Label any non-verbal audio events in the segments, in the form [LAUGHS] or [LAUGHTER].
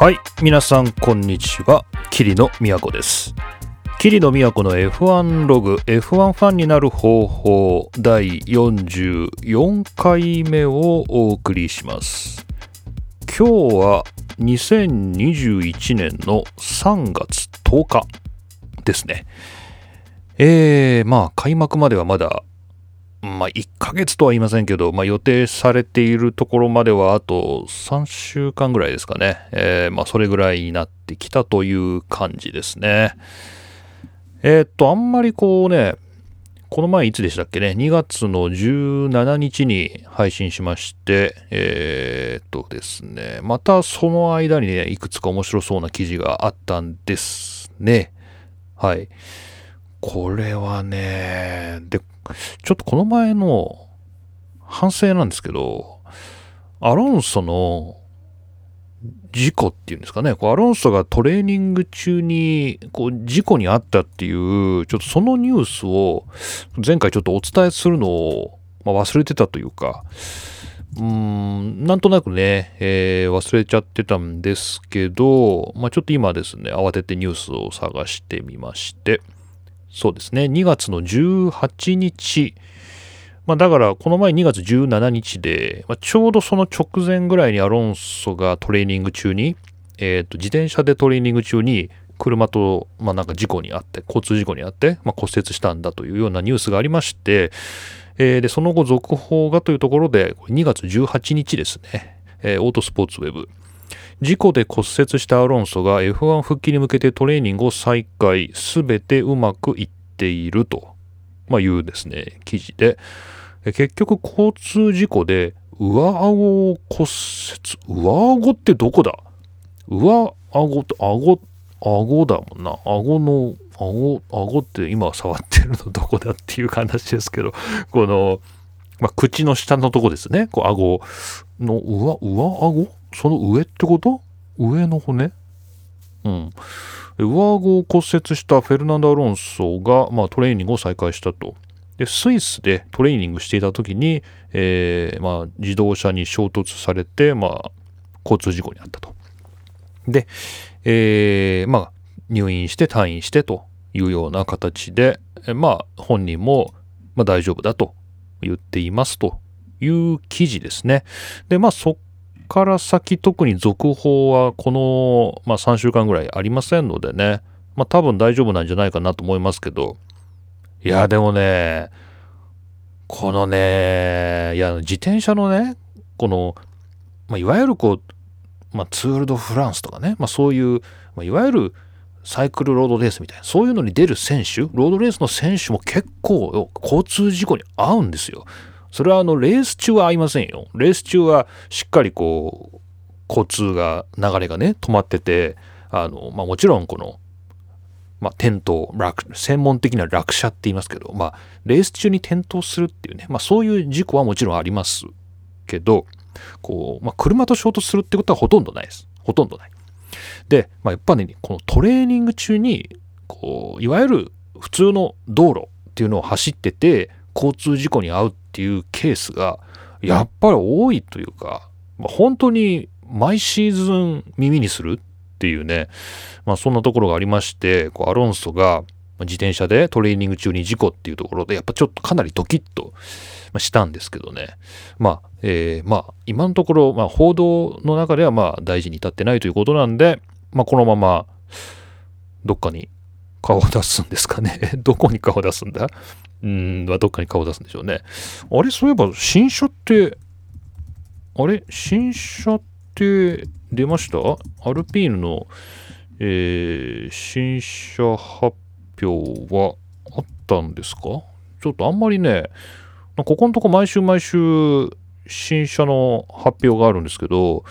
はい皆さんこんにちは。桐野都です。桐野都の F1 ログ F1 ファンになる方法第44回目をお送りします。今日は2021年の3月10日ですね。えー、まあ開幕まではまだまあ、1ヶ月とは言いませんけど、まあ、予定されているところまではあと3週間ぐらいですかね。えー、まあ、それぐらいになってきたという感じですね。えー、っと、あんまりこうね、この前いつでしたっけね、2月の17日に配信しまして、えー、っとですね、またその間にね、いくつか面白そうな記事があったんですね。はい。これはね、で、ちょっとこの前の反省なんですけど、アロンソの事故っていうんですかね、こうアロンソがトレーニング中にこう事故に遭ったっていう、ちょっとそのニュースを前回ちょっとお伝えするのを、ま、忘れてたというか、うーん、なんとなくね、えー、忘れちゃってたんですけど、まあ、ちょっと今ですね、慌ててニュースを探してみまして、そうですね、2月の18日、まあ、だからこの前2月17日で、まあ、ちょうどその直前ぐらいにアロンソがトレーニング中に、えー、と自転車でトレーニング中に車と、まあ、なんか事故にあって交通事故にあって、まあ、骨折したんだというようなニュースがありまして、えー、でその後続報がというところで2月18日ですね、えー、オートスポーツウェブ。事故で骨折したアロンソが F1 復帰に向けてトレーニングを再開、すべてうまくいっていると、まあ、いうですね、記事で、結局交通事故で上顎を骨折、上顎ってどこだ？上顎って顎、顎だもんな。顎の、顎、顎って今触ってるのどこだっていう話ですけど、この、まあ、口の下のとこですね。こう顎の上、上顎？その上ってこと？上の骨？うん。上顎を骨折したフェルナンド・アロンソが、まあ、トレーニングを再開したと。で、スイスでトレーニングしていた時に、えー、まあ、自動車に衝突されて、まあ、交通事故に遭ったと。で、えー、まあ、入院して退院してというような形で、まあ、本人も、まあ、大丈夫だと言っていますという記事ですね。で、まあ、そから先特に続報はこの、まあ、3週間ぐらいありませんのでね、まあ、多分大丈夫なんじゃないかなと思いますけど、いや、でもね、このね、いや、自転車のね、この、まあ、いわゆるこう、まあ、ツール・ド・フランスとかね、まあ、そういう、まあ、いわゆるサイクルロードレースみたいな、そういうのに出る選手、ロードレースの選手も結構交通事故に遭うんですよ。それはあのレース中は合いませんよ。レース中はしっかりこう交通が流れがね止まっててあの、まあ、もちろんこの、まあ、転倒落専門的な落車って言いますけど、まあ、レース中に転倒するっていうね、まあ、そういう事故はもちろんありますけどこう、まあ、車と衝突するってことはほとんどないです。ほとんどない。で、まあ、やっぱねこのトレーニング中にこういわゆる普通の道路っていうのを走ってて交通事故に遭うっていうケースがやっぱり多いというか、まあ、本当に毎シーズン耳にするっていうね、まあ、そんなところがありましてこうアロンソが自転車でトレーニング中に事故っていうところでやっぱちょっとかなりドキッとしたんですけどね。まあ、えー、まあ今のところ、まあ、報道の中ではまあ大事に至ってないということなんで、まあ、このままどっかに顔を出すんですかね。[LAUGHS] どこに顔を出すんだ？うん、はどっかに顔を出すんでしょうね。あれ、そういえば、新車って、あれ、新車って出ました？アルピーヌの、えー、新車発表はあったんですか？ちょっとあんまりね、ここのとこ毎週毎週新車の発表があるんですけど、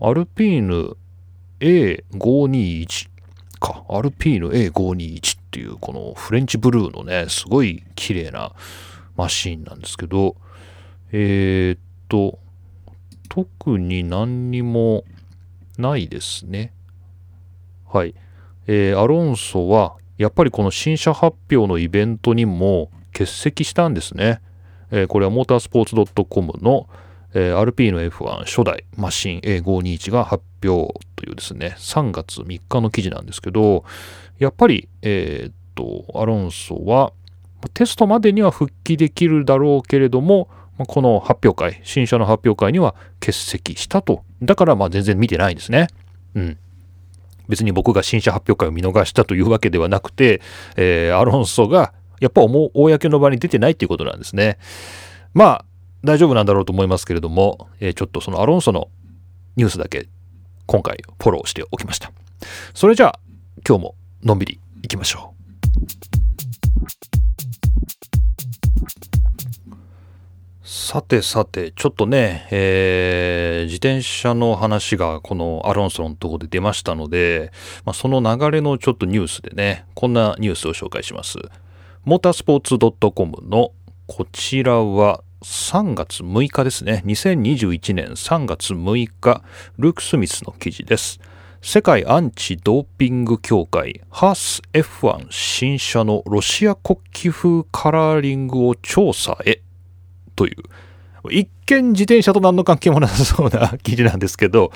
アルピーヌ A521 か、アルピーヌ A521 っていうこのフレンチブルーのね、すごい綺麗なマシーンなんですけど、えー、っと、特に何にもないですね。はい。えー、アロンソはやっぱりこの新車発表のイベントにも欠席したんですね。えー、これはモータースポーツ .com の、えー、RP の F1 初代マシン A521 が発表というですね、3月3日の記事なんですけど、やっぱり、えー、っと、アロンソは、テストまでには復帰できるだろうけれども、この発表会、新車の発表会には欠席したと。だからまあ全然見てないんですね。うん。別に僕が新車発表会を見逃したというわけではなくて、えー、アロンソがやっぱ公の場に出てないっていうことなんですね。まあ、大丈夫なんだろうと思いますけれども、えー、ちょっとそのアロンソのニュースだけ今回フォローしておきました。それじゃあ今日ものんびり行きましょう。さてさて、ちょっとね、えー、自転車の話がこのアロンソのところで出ましたので、まあ、その流れのちょっとニュースでね、こんなニュースを紹介します。モータースポーツ .com のこちらは3月6日ですね。2021年3月6日、ルーク・スミスの記事です。世界アンチドーピング協会ハース F1 新車のロシア国旗風カラーリングを調査へという一見自転車と何の関係もなさそうな記事なんですけど、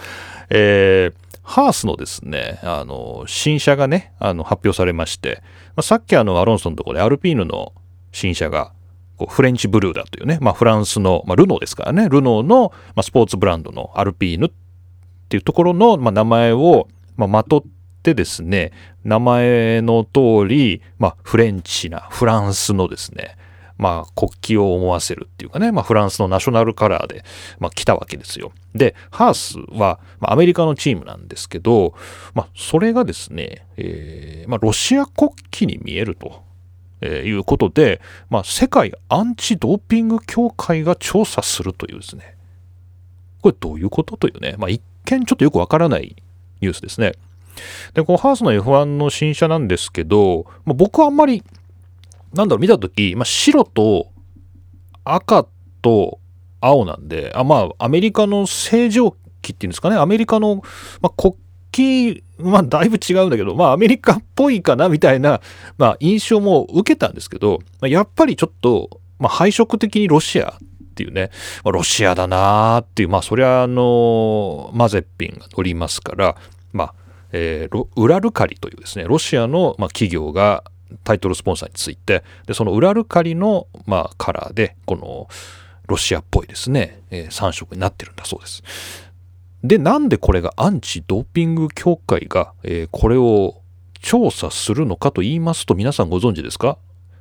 えー、ハースのですね、あの、新車がね、あの、発表されまして、まあ、さっきあの、アロンソンのところでアルピーヌの新車がこうフレンチブルーだというね、まあ、フランスの、まあ、ルノーですからね、ルノーの、まあ、スポーツブランドのアルピーヌっていうところの、まあ、名前を、まあ、まとってですね、名前の通り、まあ、フレンチな、フランスのですね、まあ、国旗を思わせるっていうかね、まあ、フランスのナショナルカラーで、まあ、来たわけですよ。で、ハースは、まあ、アメリカのチームなんですけど、まあ、それがですね、えー、まあ、ロシア国旗に見えると。えー、いうことで、まあ、世界アンチドーピング協会が調査するというですね、これどういうことというね、まあ、一見ちょっとよくわからないニュースですね。で、このハースの F1 の新車なんですけど、まあ、僕はあんまり、なんだろう、見たとき、まあ、白と赤と青なんで、あまあ、アメリカの正常期っていうんですかね、アメリカの、まあ、国旗まあ、だいぶ違うんだけど、まあ、アメリカっぽいかな、みたいな、まあ、印象も受けたんですけど、やっぱりちょっと、まあ、配色的にロシアっていうね、まあ、ロシアだなーっていう、まあ、そりゃ、あの、マゼッピンが乗りますから、まあ、えー、ウラルカリというですね、ロシアの、まあ、企業がタイトルスポンサーについて、で、そのウラルカリの、まあ、カラーで、この、ロシアっぽいですね、えー、3色になってるんだそうです。で、なんでこれがアンチドーピング協会が、えー、これを調査するのかと言いますと、皆さんご存知ですか？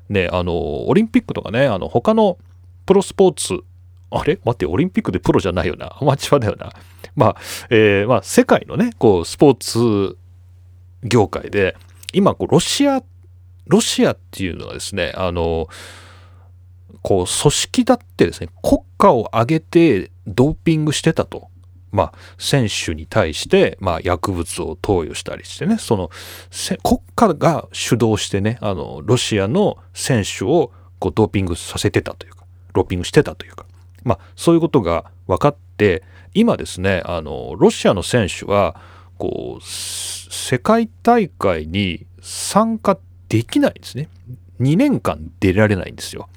ね、あの、オリンピックとかね、あの、他のプロスポーツ、あれ？待って、オリンピックでプロじゃないよな。アマチュアだよな。まあ、えー、まあ、世界のね、こう、スポーツ業界で、今、こう、ロシア、ロシアっていうのはですね、あの、こう、組織だってですね、国家を挙げてドーピングしてたと。まあ、選手に対して、まあ、薬物を投与したりしてね、その、国家が主導してね、あの、ロシアの選手をこうドーピングさせてたというか、ドーピングしてたというか、まあ、そういうことが分かって、今ですね、あの、ロシアの選手は、こう、世界大会に参加できないんですね。2年間出られないんですよ。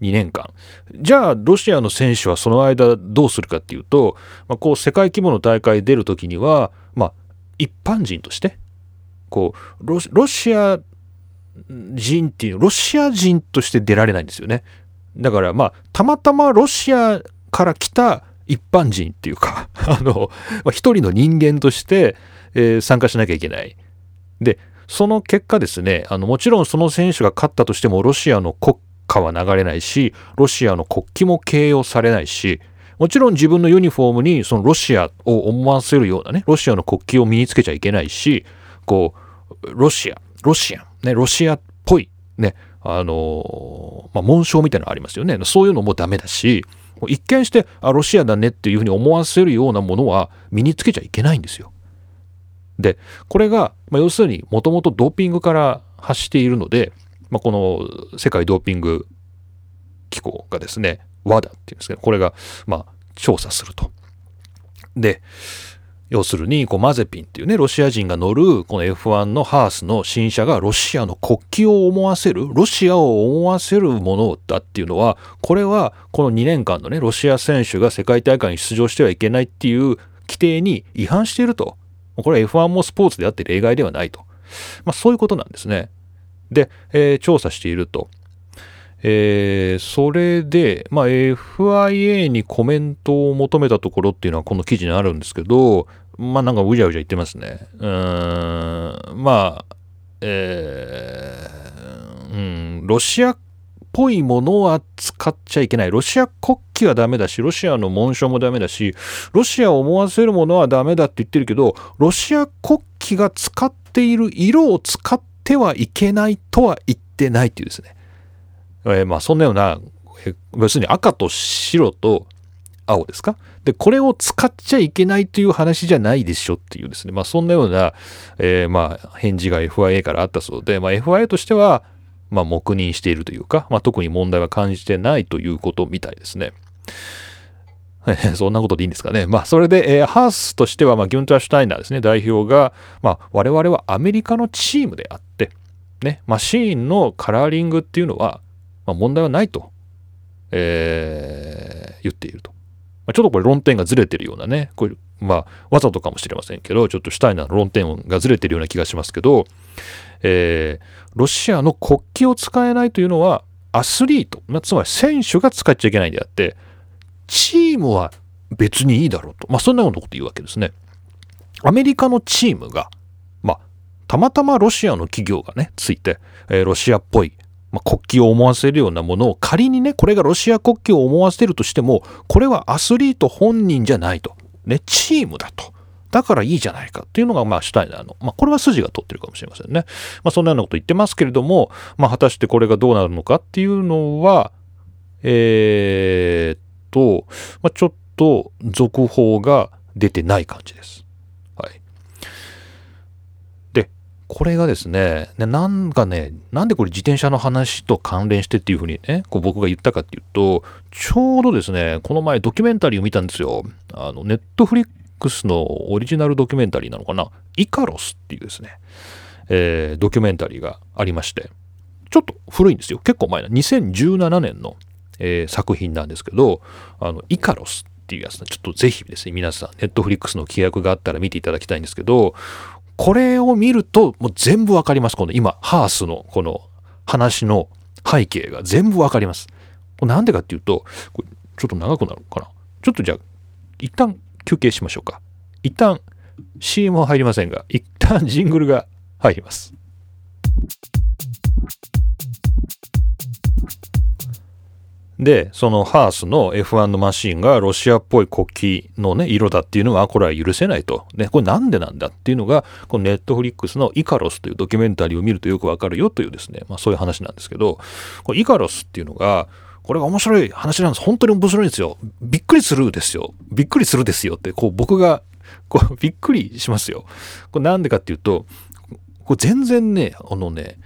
2年間。じゃあ、ロシアの選手はその間どうするかっていうと、まあ、こう、世界規模の大会出るときには、まあ、一般人として、こうロ、ロシア人っていう、ロシア人として出られないんですよね。だから、まあ、たまたまロシアから来た一般人っていうか、[LAUGHS] あの、まあ、一人の人間として、えー、参加しなきゃいけない。で、その結果ですね、あの、もちろんその選手が勝ったとしても、ロシアの国歌は流れないし、ロシアの国旗も掲揚されないし、もちろん自分のユニフォームにそのロシアを思わせるようなね、ロシアの国旗を身につけちゃいけないし、こう、ロシア、ロシア、ね、ロシアっぽい、ね、あのまあ、紋章みたいなのありますよね。そういうのもダメだし、一見して、あ、ロシアだねっていうふうに思わせるようなものは身につけちゃいけないんですよ。で、これが、まあ、要するにもともとドーピングから発しているので、まあ、この世界ドーピング機構がですね、WADA っていうんですけど、これが、まあ、調査すると。で、要するにこうマゼピンっていうねロシア人が乗るこの F1 のハースの新車がロシアの国旗を思わせるロシアを思わせるものだっていうのはこれはこの2年間のねロシア選手が世界大会に出場してはいけないっていう規定に違反していると。これは F1 もスポーツであって例外ではないと、まあ、そういうことなんですね。で、えー、調査しているとえー、それで、まあ、FIA にコメントを求めたところっていうのはこの記事にあるんですけど、まあなんかうじゃうじゃ言ってますね。うん、まあ、えー、うん、ロシアっぽいものは使っちゃいけない。ロシア国旗はダメだし、ロシアの紋章もダメだし、ロシアを思わせるものはダメだって言ってるけど、ロシア国旗が使っている色を使ってはいけないとは言ってないっていうですね。えー、まあそんなような、え要するに赤と白と青ですか？で、これを使っちゃいけないという話じゃないでしょっていうですね、まあそんなような、えー、まあ返事が FIA からあったそうで、まあ FIA としては、まあ黙認しているというか、まあ特に問題は感じてないということみたいですね。[LAUGHS] そんなことでいいんですかね。まあ、それで、えー、ハースとしては、まあ、ギュンター・シュタイナーですね、代表が、まあ、我々はアメリカのチームであって、ね、マシーンのカラーリングっていうのは、まあ、問題はないと、えー、言っていると。まあ、ちょっとこれ論点がずれてるようなね、これ、まあ、わざとかもしれませんけど、ちょっとシュタイナーの論点がずれてるような気がしますけど、えー、ロシアの国旗を使えないというのは、アスリート、まあ、つまり選手が使っちゃいけないんであって、チームは別にいいだろうと。まあ、そんなようなこと言うわけですね。アメリカのチームが、まあ、たまたまロシアの企業がね、ついて、えー、ロシアっぽいまあ、国旗を思わせるようなものを仮にねこれがロシア国旗を思わせるとしてもこれはアスリート本人じゃないと、ね、チームだと。だからいいじゃないかっていうのが、まあ、シュタイナーの、まあ、これは筋が通ってるかもしれませんね。まあ、そんなようなこと言ってますけれども、まあ、果たしてこれがどうなるのかっていうのは、えー、っと、まあ、ちょっと続報が出てない感じです。はい。でこれがですね、なんかね、なんでこれ自転車の話と関連してっていうふうにね、こう僕が言ったかっていうと、ちょうどですね、この前ドキュメンタリーを見たんですよ。あの、ネットフリックスのオリジナルドキュメンタリーなのかな、イカロスっていうですね、えー、ドキュメンタリーがありまして、ちょっと古いんですよ。結構前な、2017年の、えー、作品なんですけど、あの、イカロスっていうやつちょっとぜひですね、皆さん、ネットフリックスの規約があったら見ていただきたいんですけど、これを見ると、もう全部わかります。この今、ハースのこの話の背景が全部わかります。なんでかっていうと、これちょっと長くなるかな。ちょっとじゃあ、一旦休憩しましょうか。一旦 CM は入りませんが、一旦ジングルが入ります。で、そのハースの F1 のマシンがロシアっぽい国旗のね、色だっていうのは、これは許せないと。ね、これなんでなんだっていうのが、このネットフリックスのイカロスというドキュメンタリーを見るとよくわかるよというですね、まあそういう話なんですけど、これイカロスっていうのが、これが面白い話なんです。本当に面白いんですよ。びっくりするですよ。びっくりするですよって、こう僕が、こうびっくりしますよ。これなんでかっていうと、これ全然ね、あのね、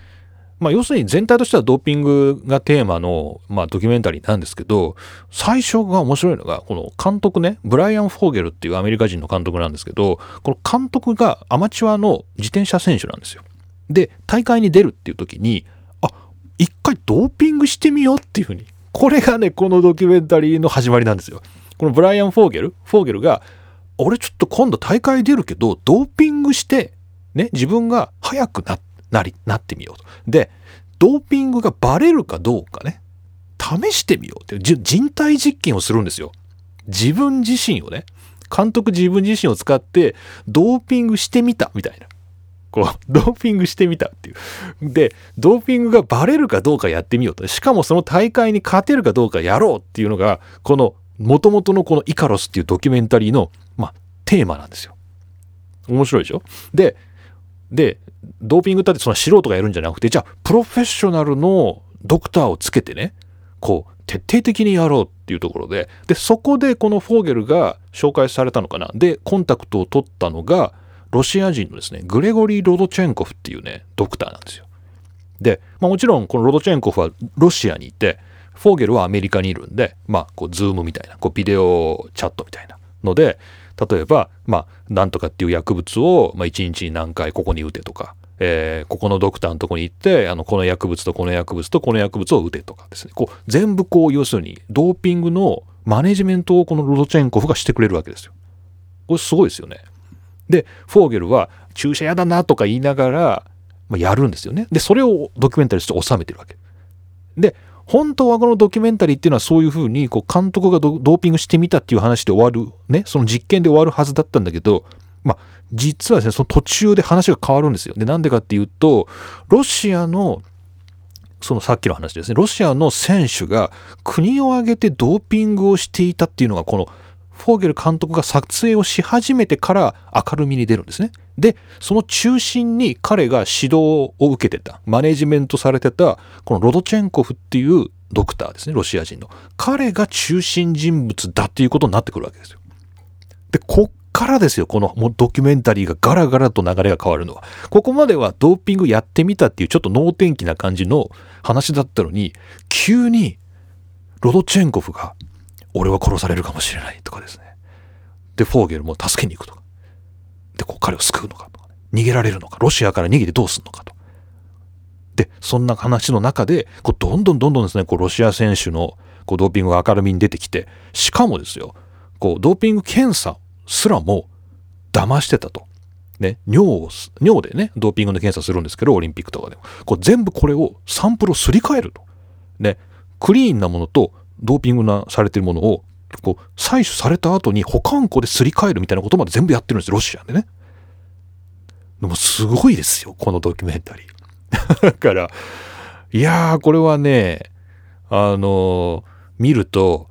まあ、要するに全体としてはドーピングがテーマの、まあ、ドキュメンタリーなんですけど、最初が面白いのが、この監督ね、ブライアン・フォーゲルっていうアメリカ人の監督なんですけど、この監督がアマチュアの自転車選手なんですよ。で、大会に出るっていう時に、あ、一回ドーピングしてみようっていうふうに。これがね、このドキュメンタリーの始まりなんですよ。このブライアン・フォーゲル、フォーゲルが、俺ちょっと今度大会出るけど、ドーピングして、ね、自分が速くなって、なり、なってみようと。で、ドーピングがバレるかどうかね、試してみようって人体実験をするんですよ。自分自身をね、監督自分自身を使ってドーピングしてみたみたいな。こう、[LAUGHS] ドーピングしてみたっていう。で、ドーピングがバレるかどうかやってみようと。しかもその大会に勝てるかどうかやろうっていうのが、この元々のこのイカロスっていうドキュメンタリーの、まあ、テーマなんですよ。面白いでしょ？で、で、ドーピングだってその素人がやるんじゃなくて、じゃあ、プロフェッショナルのドクターをつけてね、こう、徹底的にやろうっていうところで、で、そこでこのフォーゲルが紹介されたのかな。で、コンタクトを取ったのが、ロシア人のですね、グレゴリー・ロドチェンコフっていうね、ドクターなんですよ。で、まあ、もちろんこのロドチェンコフはロシアにいて、フォーゲルはアメリカにいるんで、まあ、こう、ズームみたいな、こう、ビデオチャットみたいなので、例えば、まあ、なんとかっていう薬物を、まあ、1日に何回ここに打てとか、えー、ここのドクターのとこに行ってあのこの薬物とこの薬物とこの薬物を打てとかですねこう全部こう要するにドーピングのマネジメントをこのロドチェンコフがしてくれるわけですよ。これすごいですよね。でフォーゲルは注射やだなとか言いながら、まあ、やるんですよね。でそれをドキュメンタリーとして収めてるわけ。で本当はこのドキュメンタリーっていうのはそういうふうにこう監督がドーピングしてみたっていう話で終わるねその実験で終わるはずだったんだけどまあ実はですねその途中で話が変わるんですよ。でなんでかっていうとロシアのそのさっきの話ですねロシアの選手が国を挙げてドーピングをしていたっていうのがこのフォーゲル監督が撮影をし始めてから明るみに出るんですね。で、その中心に彼が指導を受けてた、マネジメントされてた、このロドチェンコフっていうドクターですね、ロシア人の。彼が中心人物だっていうことになってくるわけですよ。で、こっからですよ、このドキュメンタリーがガラガラと流れが変わるのは。ここまではドーピングやってみたっていうちょっと能天気な感じの話だったのに、急にロドチェンコフが俺は殺されるかもしれないとかですね。で、フォーゲルも助けに行くとか。で、こう彼を救うのかとか、ね、逃げられるのか、ロシアから逃げてどうすんのかと。で、そんな話の中で、こうどんどんどんどんですね、こうロシア選手のこうドーピングが明るみに出てきて、しかもですよ、こうドーピング検査すらも騙してたと。ね、尿を、尿でね、ドーピングの検査するんですけど、オリンピックとかでも。こう全部これをサンプルをすり替えると。ね、クリーンなものとドーピングなされてるものをこう採取された後に保管庫ですり替えるみたいなことまで全部やってるんですロシアでね。でもすごいですよこのドキュメンタリー。[LAUGHS] だからいやーこれはねあの見ると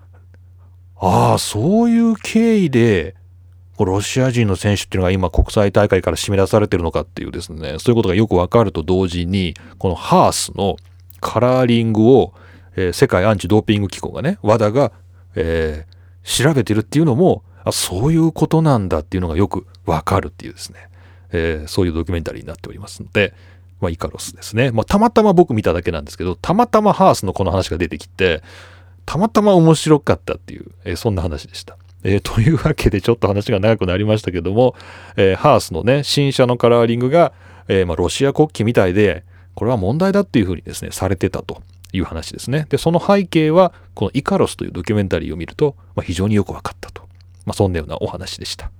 ああそういう経緯でロシア人の選手っていうのが今国際大会から締め出されてるのかっていうですねそういうことがよくわかると同時にこのハースのカラーリングをえー、世界アンチドーピング機構がね、WADA が、えー、調べてるっていうのも、あ、そういうことなんだっていうのがよくわかるっていうですね、えー、そういうドキュメンタリーになっておりますので、まあ、イカロスですね。まあ、たまたま僕見ただけなんですけど、たまたまハースのこの話が出てきて、たまたま面白かったっていう、えー、そんな話でした。えー、というわけでちょっと話が長くなりましたけども、えー、ハースのね、新車のカラーリングが、えー、まあ、ロシア国旗みたいで、これは問題だっていうふうにですね、されてたと。いう話ですね。で、その背景は、このイカロスというドキュメンタリーを見ると、まあ、非常によく分かったと。まあ、そんなようなお話でした。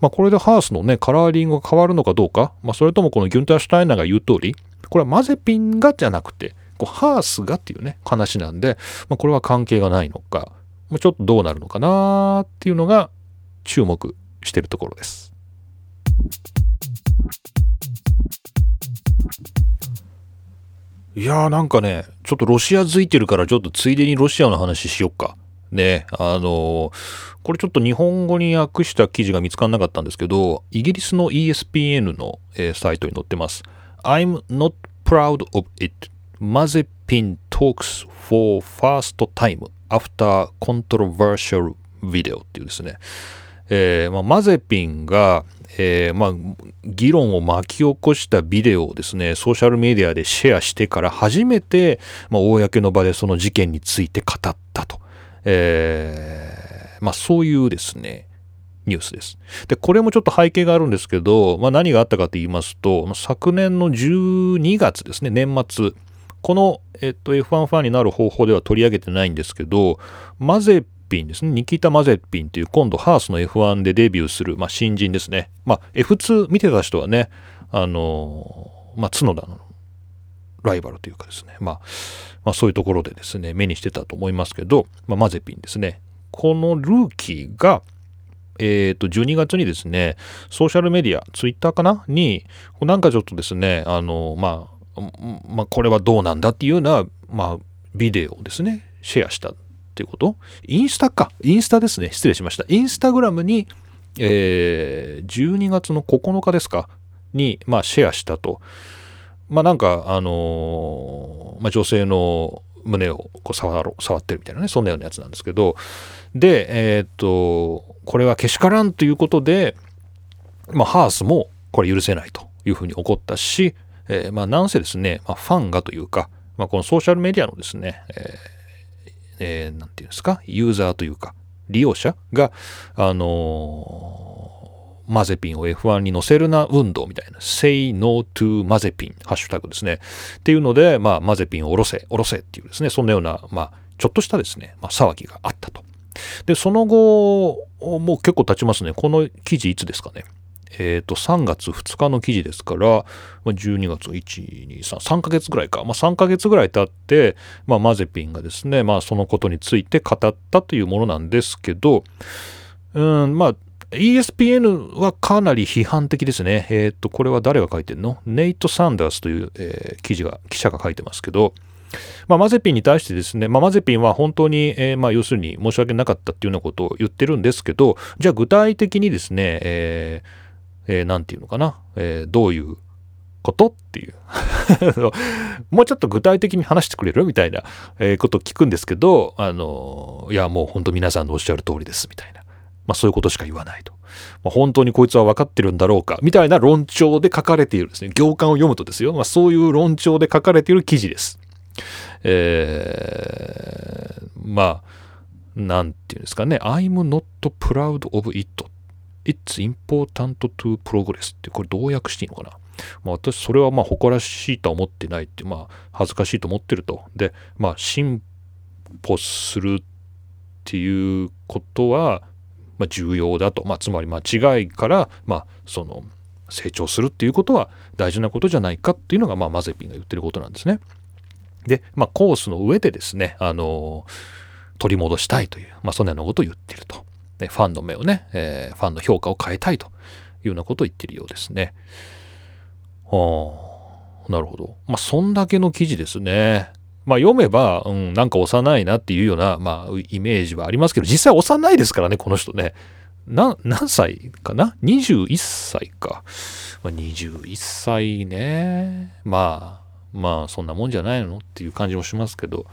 まあ、これでハースのね、カラーリングが変わるのかどうか、まあ、それともこのギュンター・シュタイナーが言う通り、これはマゼピンがじゃなくて、こうハースがっていうね、話なんで、まあ、これは関係がないのか、まあ、ちょっとどうなるのかなっていうのが注目してるところです。いやーなんかね、ちょっとロシアづいてるからちょっとついでにロシアの話しよっか。ね、あのー、これちょっと日本語に訳した記事が見つからなかったんですけど、イギリスの ESPN の、えー、サイトに載ってます。I'm not proud of it. Mazepin talks for first time after controversial video っていうですね。えーまあ、マゼピンが、えー、まあ、議論を巻き起こしたビデオをですね、ソーシャルメディアでシェアしてから初めて、まあ、公の場でその事件について語ったと。えー、まあ、そういうですね、ニュースです。で、これもちょっと背景があるんですけど、まあ、何があったかと言いますと、昨年の12月ですね、年末、この、えっと、F1 ファンになる方法では取り上げてないんですけど、マゼピンですね。ニキータ・マゼッピンっていう今度ハースの F1 でデビューする、まあ、新人ですね。まあ、F2 見てた人はね、あのまあ、角田のライバルというかですね、まあ、まあ、そういうところでですね、目にしてたと思いますけど、まあ、マゼピンですね。このルーキーが、えっ、ー、と、12月にですね、ソーシャルメディア、ツイッターかな？に、なんかちょっとですね、あの、まあ、まあ、これはどうなんだっていうような、まあ、ビデオをですね、シェアしたていうこと？インスタか。インスタですね。失礼しました。インスタグラムに、えー、12月の9日ですか？に、まあ、シェアしたと。まあ、なんか、あのー、まあ、女性の胸をこう触ろ触ってるみたいなね、そんなようなやつなんですけど、で、えー、っと、これはけしからんということで、まあ、ハースもこれ許せないというふうに怒ったし、えー、まあ、なんせですね、まあ、ファンがというか、まあ、このソーシャルメディアのですね、えーえー、て言うんですか、ユーザーというか、利用者が、あのマゼピンを F1 に乗せるな運動みたいな Say No to マゼピンハッシュタグですね。っていうので、まあ、マゼピンを下ろせ下ろせっていうですねそんなような、まあ、ちょっとしたですね、まあ、騒ぎがあったと。でその後もう結構経ちますね。この記事いつですかね？え、ー、と、3月2日の記事ですから、12月1、2、3、3ヶ月ぐらいか。まあ、3ヶ月ぐらい経って、まあ、マゼピンがですね、まあ、そのことについて語ったというものなんですけど、うん、まあ、ESPN はかなり批判的ですね。えっ、ー、と、これは誰が書いてんの？ネイト・サンダースという、えー、記事が、記者が書いてますけど、まあ、マゼピンに対してですね、まあ、マゼピンは本当に、えー、まあ、要するに申し訳なかったっていうようなことを言ってるんですけど、じゃあ具体的にですね、えー、えー、ていうのかな、えー、どういうこと？っていう [LAUGHS] もうちょっと具体的に話してくれる？みたいな、え、ことを聞くんですけど、あの、いや、もう本当皆さんのおっしゃる通りです、みたいな。まあ、そういうことしか言わないと。まあ、本当にこいつは分かってるんだろうか、みたいな論調で書かれているですね、行間を読むとですよ、まあ、そういう論調で書かれている記事です。えー、まあ、なんていうんですかね、I'm not proud of it. It's important to progress ってこれどう訳していいのかな？まあ、私それはまあ誇らしいとは思ってないってまあ恥ずかしいと思ってると。でまあ進歩するっていうことはまあ、重要だと、まあ、つまり間違いから、まあ、その成長するっていうことは大事なことじゃないかっていうのが、まあ、マゼピンが言ってることなんですね。で、まあ、コースの上でですね、あの取り戻したいという、まあ、そんなようなことを言ってると。ファンの目をね、えー、ファンの評価を変えたいというようなことを言ってるようですね。はあ、なるほど。まあ、そんだけの記事ですね。まあ、読めば、うん、なんか幼いなっていうような、まあ、イメージはありますけど、実際幼いですからね、この人ね。な、何歳かな ?21 歳か。まあ、21歳ね。まあ、まあ、そんなもんじゃないの？っていう感じもしますけど、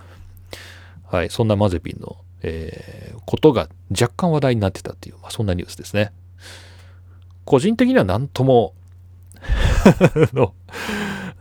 はい、そんなマゼピンの、えー、ことが若干話題になってたっていう、まあ、そんなニュースですね。個人的には何とも [LAUGHS] の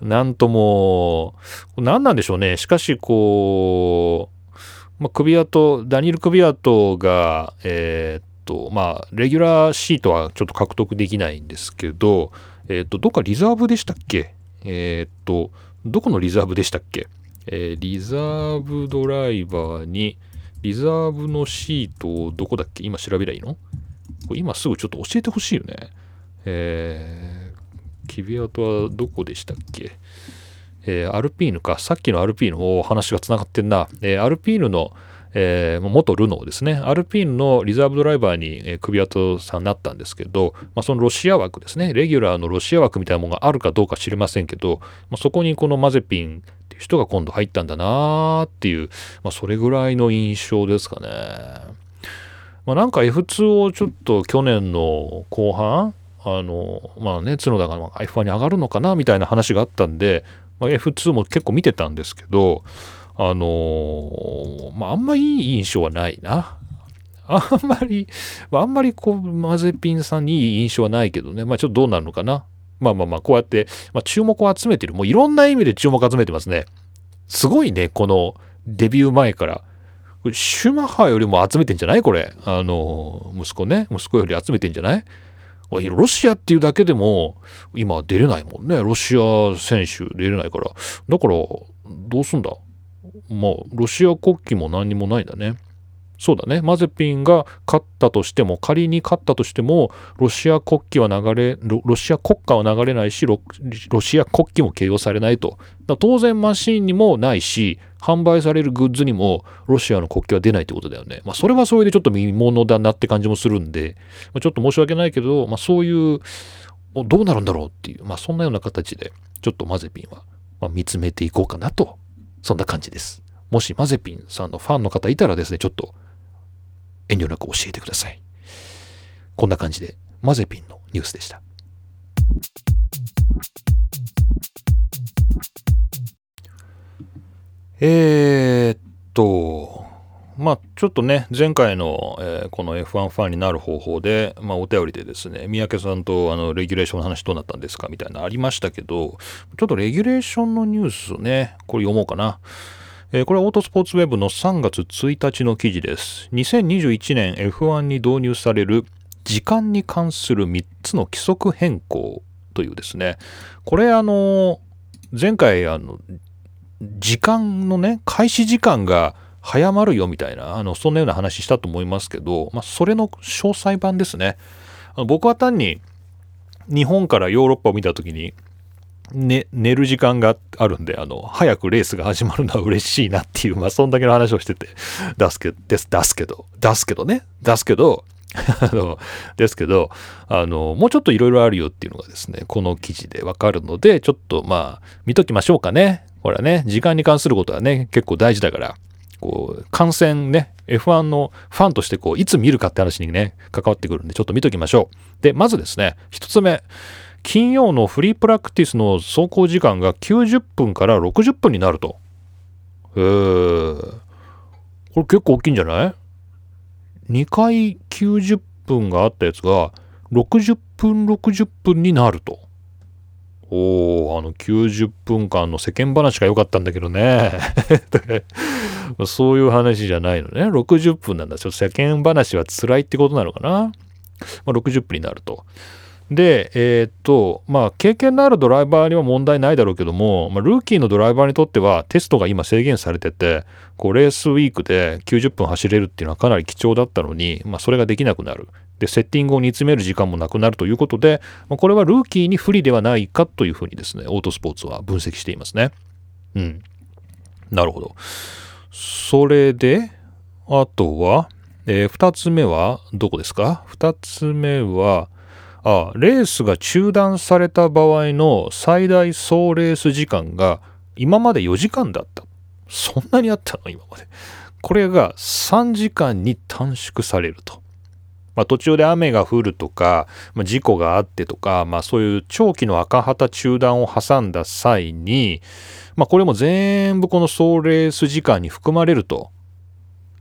なんとも、何なんでしょうね。しかし、こう、まあ、クビアト、ダニエル・クビアトが、えー、っと、まあ、レギュラーシートはちょっと獲得できないんですけど、えー、っと、どっかリザーブでしたっけ？えー、っと、どこのリザーブでしたっけ？えー、リザーブドライバーに、リザーブのシートをどこだっけ？今調べりゃいいの？これ今すぐちょっと教えてほしいよね。えーキビアトはどこでしたっけ？えー、アルピーヌか。さっきのアルピーヌ、お話がつながってんな。えー、アルピーヌの、えー、元ルノーですね。アルピーヌのリザーブドライバーに、えー、首跡さんになったんですけど、まあ、そのロシア枠ですね。レギュラーのロシア枠みたいなものがあるかどうか知りませんけど、まあ、そこにこのマゼピンっていう人が今度入ったんだなーっていう、まあ、それぐらいの印象ですかね。まあ、なんか F2 をちょっと去年の後半、あの、まあね、角田が F1 に上がるのかなみたいな話があったんで、まあ、F2 も結構見てたんですけど、あのまあ、あんまいい印象はないな。[LAUGHS] あんまり、あんまりこう、マゼピンさんにいい印象はないけどね。まあちょっとどうなるのかな。まあまあまあ、こうやって、まあ、注目を集めてる。もういろんな意味で注目を集めてますね。すごいね、このデビュー前から。シュマハよりも集めてんじゃない？これ。あの、息子ね。息子より集めてんじゃないロシアっていうだけでも今出れないもんね。ロシア選手出れないから。だから、どうすんだ？まあ、ロシア国旗も何にもないんだね。そうだね。マゼピンが勝ったとしても、仮に勝ったとしても、ロシア国旗は流れ、ロシア国家は流れないしロ、ロシア国旗も形容されないと。当然マシンにもないし、販売されるグッズにもロシアの国旗は出ないってことだよね。まあ、それはそれでちょっと見ものだなって感じもするんで、まあ、ちょっと申し訳ないけど、まあ、そういう、どうなるんだろうっていう、まあ、そんなような形で、ちょっとマゼピンは、ま見つめていこうかなと、そんな感じです。もしマゼピンさんのファンの方いたらですね、ちょっと遠慮なく教えてください。こんな感じで、マゼピンのニュースでした。えー、っと、まあ、ちょっとね、前回の、えー、この F1 ファンになる方法で、まあ、お便りでですね、三宅さんとあのレギュレーションの話どうなったんですかみたいなのありましたけど、ちょっとレギュレーションのニュースをね、これ読もうかな。えー、これはオートスポーツウェブの3月1日の記事です。2021年 F1 に導入される時間に関する3つの規則変更というですね、これあの、前回あの、時間のね、開始時間が早まるよみたいな、あの、そんなような話したと思いますけど、まあ、それの詳細版ですね。僕は単に日本からヨーロッパを見た時に、ね、寝る時間があるんで、あの、早くレースが始まるのは嬉しいなっていう、まあ、そんだけの話をしてて、出すけど、です、出すけど、出すけどね、出すけど、[LAUGHS] あの、ですけど、あの、もうちょっといろいろあるよっていうのがですね、この記事でわかるので、ちょっとまあ、見ときましょうかね。ほらね、時間に関することはね、結構大事だから、こう、観戦ね、F1 のファンとしてこう、いつ見るかって話にね、関わってくるんで、ちょっと見ときましょう。で、まずですね、一つ目、金曜のフリープラクティスの走行時間が90分から60分になると。へー。これ結構大きいんじゃない ?2 回90分があったやつが60分60分になると。おおあの90分間の世間話が良かったんだけどね。[LAUGHS] そういう話じゃないのね。60分なんだ。ちょっと世間話は辛いってことなのかな。まあ、60分になると。で、えー、っと、まあ、経験のあるドライバーには問題ないだろうけども、まあ、ルーキーのドライバーにとってはテストが今制限されてて、こう、レースウィークで90分走れるっていうのはかなり貴重だったのに、まあ、それができなくなる。で、セッティングを煮詰める時間もなくなるということで、これはルーキーに不利ではないかというふうにですね、オートスポーツは分析していますね。うん。なるほど。それで、あとは、えー、2つ目はどこですか ?2 つ目は、あレースが中断された場合の最大総レース時間が今まで4時間だった。そんなにあったの？今まで。これが3時間に短縮されると。まあ、途中で雨が降るとか、まあ、事故があってとか、まあ、そういう長期の赤旗中断を挟んだ際に、まあ、これも全部この総レース時間に含まれると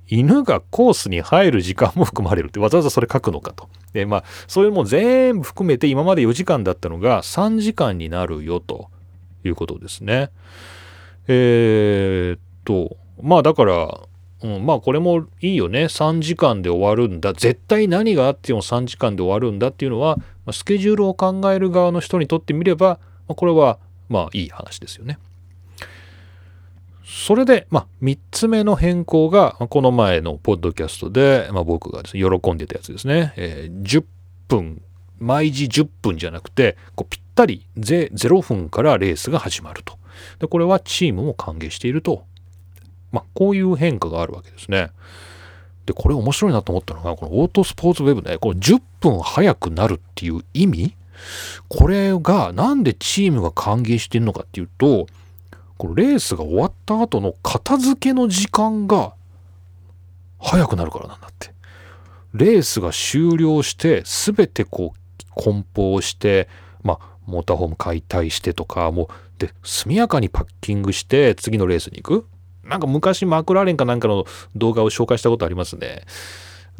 犬がコースに入る時間も含まれるってわざわざそれ書くのかと。で、まあ、そういうも全部含めて今まで4時間だったのが3時間になるよということですね。えー、っと、まあだから、うん、まあこれもいいよね。3時間で終わるんだ。絶対何があっても3時間で終わるんだっていうのは、ま、スケジュールを考える側の人にとってみれば、ま、これはまあいい話ですよね。それで、まあ、3つ目の変更が、この前のポッドキャストで、まあ、僕がですね、喜んでたやつですね。えー、10分、毎時10分じゃなくて、こうぴったり0分からレースが始まると。で、これはチームも歓迎していると。まあ、こういう変化があるわけですね。で、これ面白いなと思ったのが、このオートスポーツウェブね、この10分早くなるっていう意味？これがなんでチームが歓迎してるのかっていうと、このレースが終わった後の片付けの時間が早くなるからなんだって。レースが終了して全てこう梱包してまあモーターホーム解体してとかもうで速やかにパッキングして次のレースに行くなんか昔マクラーレンかなんかの動画を紹介したことありますね。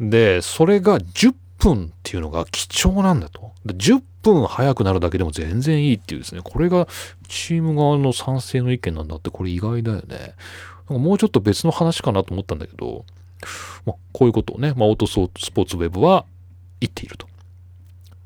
でそれが10分っていうのが貴重なんだと。10分早くなるだけでも全然いいっていうですね、これがチーム側の賛成の意見なんだって、これ意外だよね。なんかもうちょっと別の話かなと思ったんだけど、まあ、こういうことをね、まあ、オートスポーツウェブは言っていると。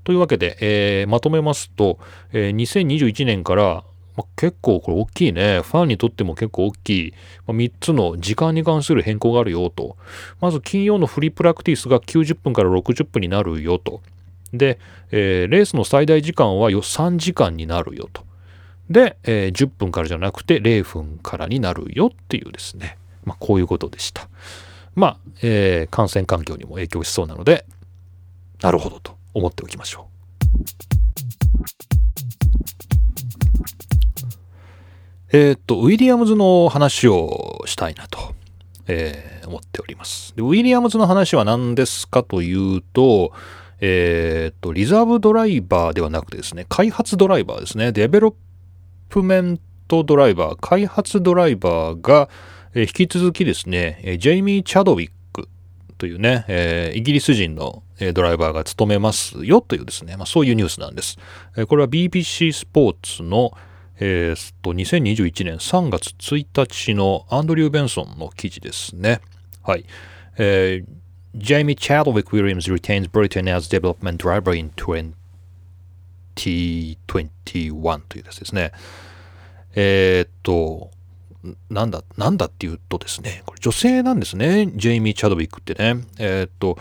というわけで、えー、まとめますと、えー、2021年からまあ、結構これ大きいね。ファンにとっても結構大きい、まあ、3つの時間に関する変更があるよと。まず金曜のフリープラクティスが90分から60分になるよと。で、えー、レースの最大時間は3時間になるよと。で、えー、10分からじゃなくて0分からになるよっていうですね。まあ、こういうことでした。まあ、えー、感染環境にも影響しそうなので、なるほどと思っておきましょう。えー、っと、ウィリアムズの話をしたいなと、えー、思っておりますで。ウィリアムズの話は何ですかというと、えー、っと、リザーブドライバーではなくてですね、開発ドライバーですね。デベロップメントドライバー、開発ドライバーが、えー、引き続きですね、ジェイミー・チャドウィックというね、えー、イギリス人のドライバーが務めますよというですね、まあ、そういうニュースなんです。これは BBC スポーツの、えー、と2021年3月1日のアンドリュー・ベンソンの記事ですね。はい。えー、Jamie Chadwick Williams retains Britain as development driver in 2021というやつですね。えー、っと、なんだ、なんだっていうとですね、これ女性なんですね、ジェイミー・チャドウィックってね。えー、っと、